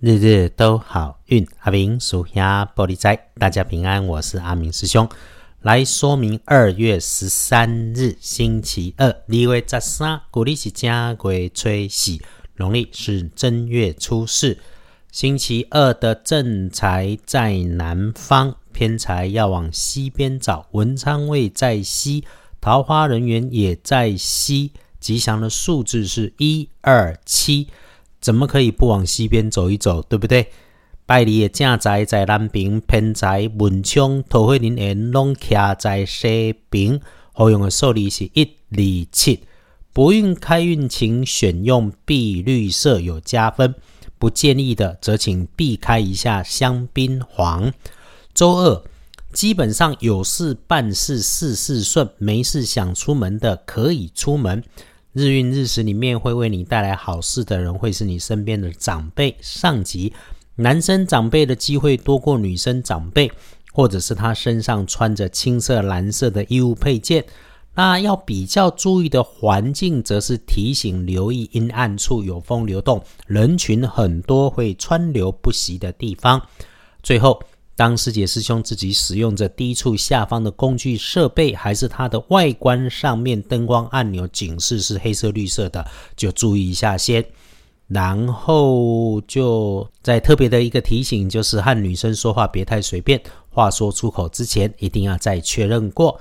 日日都好运，阿明属下玻璃仔，大家平安，我是阿明师兄，来说明二月十三日星期二，立位十三，古历是正月初四，农历是正月初四。星期二的正财在南方，偏财要往西边找，文昌位在西，桃花人员也在西，吉祥的数字是一二七。怎么可以不往西边走一走，对不对？拜礼的正宅在南边，偏宅文昌桃花林缘拢徛在西边。好用的数字是一、二、七。不运开运，请选用碧绿色有加分。不建议的，则请避开一下香槟黄。周二基本上有事办事，事事顺，没事想出门的可以出门。日运日时里面会为你带来好事的人，会是你身边的长辈、上级。男生长辈的机会多过女生长辈，或者是他身上穿着青色、蓝色的衣物配件。那要比较注意的环境，则是提醒留意阴暗处有风流动、人群很多会川流不息的地方。最后。当师姐师兄自己使用着低处下方的工具设备，还是它的外观上面灯光按钮警示是黑色绿色的，就注意一下先。然后就在特别的一个提醒，就是和女生说话别太随便，话说出口之前一定要再确认过。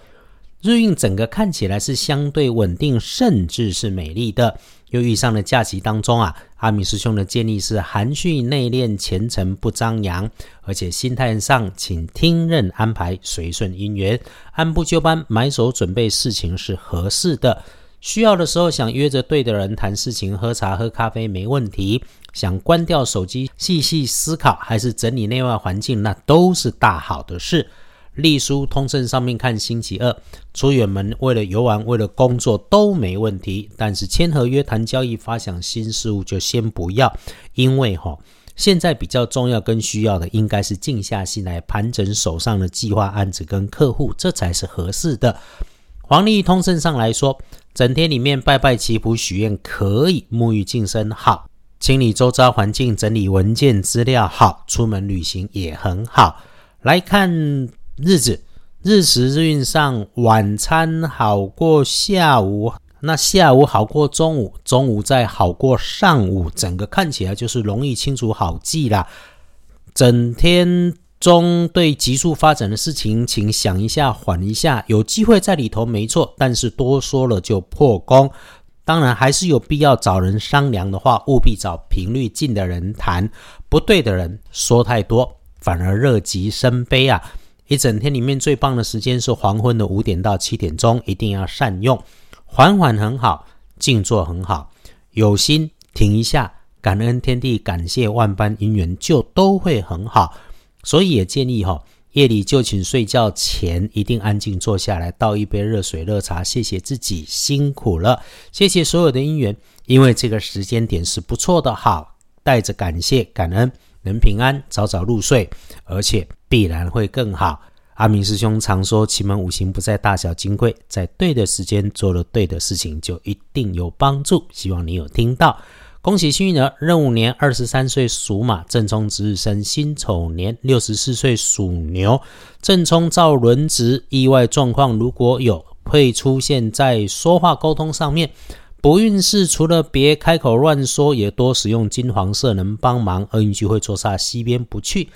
日运整个看起来是相对稳定，甚至是美丽的。又遇上了假期当中啊，阿米师兄的建议是含蓄内敛、虔诚不张扬，而且心态上请听任安排，随顺因缘，按部就班，埋手准备事情是合适的。需要的时候想约着对的人谈事情、喝茶、喝咖啡没问题。想关掉手机细细思考，还是整理内外环境，那都是大好的事。隶书通胜上面看星期二出远门，为了游玩，为了工作都没问题。但是签合约、谈交易、发想新事物就先不要，因为哈，现在比较重要跟需要的应该是静下心来盘整手上的计划案子跟客户，这才是合适的。黄历通胜上来说，整天里面拜拜祈福许愿可以，沐浴净身好，清理周遭环境，整理文件资料好，出门旅行也很好。来看。日子日时日运上，晚餐好过下午，那下午好过中午，中午再好过上午，整个看起来就是容易清楚好记啦。整天中对急速发展的事情，请想一下，缓一下，有机会在里头没错，但是多说了就破功。当然还是有必要找人商量的话，务必找频率近的人谈，不对的人说太多，反而乐极生悲啊。一整天里面最棒的时间是黄昏的五点到七点钟，一定要善用。缓缓很好，静坐很好，有心停一下，感恩天地，感谢万般因缘，就都会很好。所以也建议哈，夜里就寝睡觉前一定安静坐下来，倒一杯热水热茶，谢谢自己辛苦了，谢谢所有的因缘，因为这个时间点是不错的，好，带着感谢感恩。能平安早早入睡，而且必然会更好。阿明师兄常说：“奇门五行不在大小金贵，在对的时间做了对的事情，就一定有帮助。”希望你有听到。恭喜幸运儿，壬午年二十三岁属马，正冲值日生辛丑年六十四岁属牛，正冲照轮值。意外状况如果有，会出现在说话沟通上面。不运势除了别开口乱说，也多使用金黄色能帮忙。厄运聚会坐煞西边不去。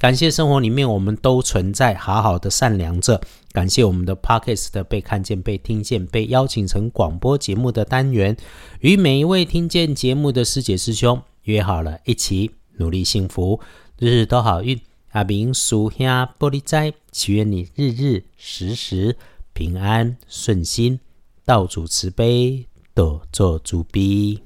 感谢生活里面我们都存在，好好的善良着。感谢我们的 Podcast 被看见、被听见、被邀请成广播节目的单元，与每一位听见节目的师姐师兄约好了，一起努力幸福，日日都好运。阿明属下玻璃斋，祈愿你日日时时平安顺心，道主慈悲。多做主笔。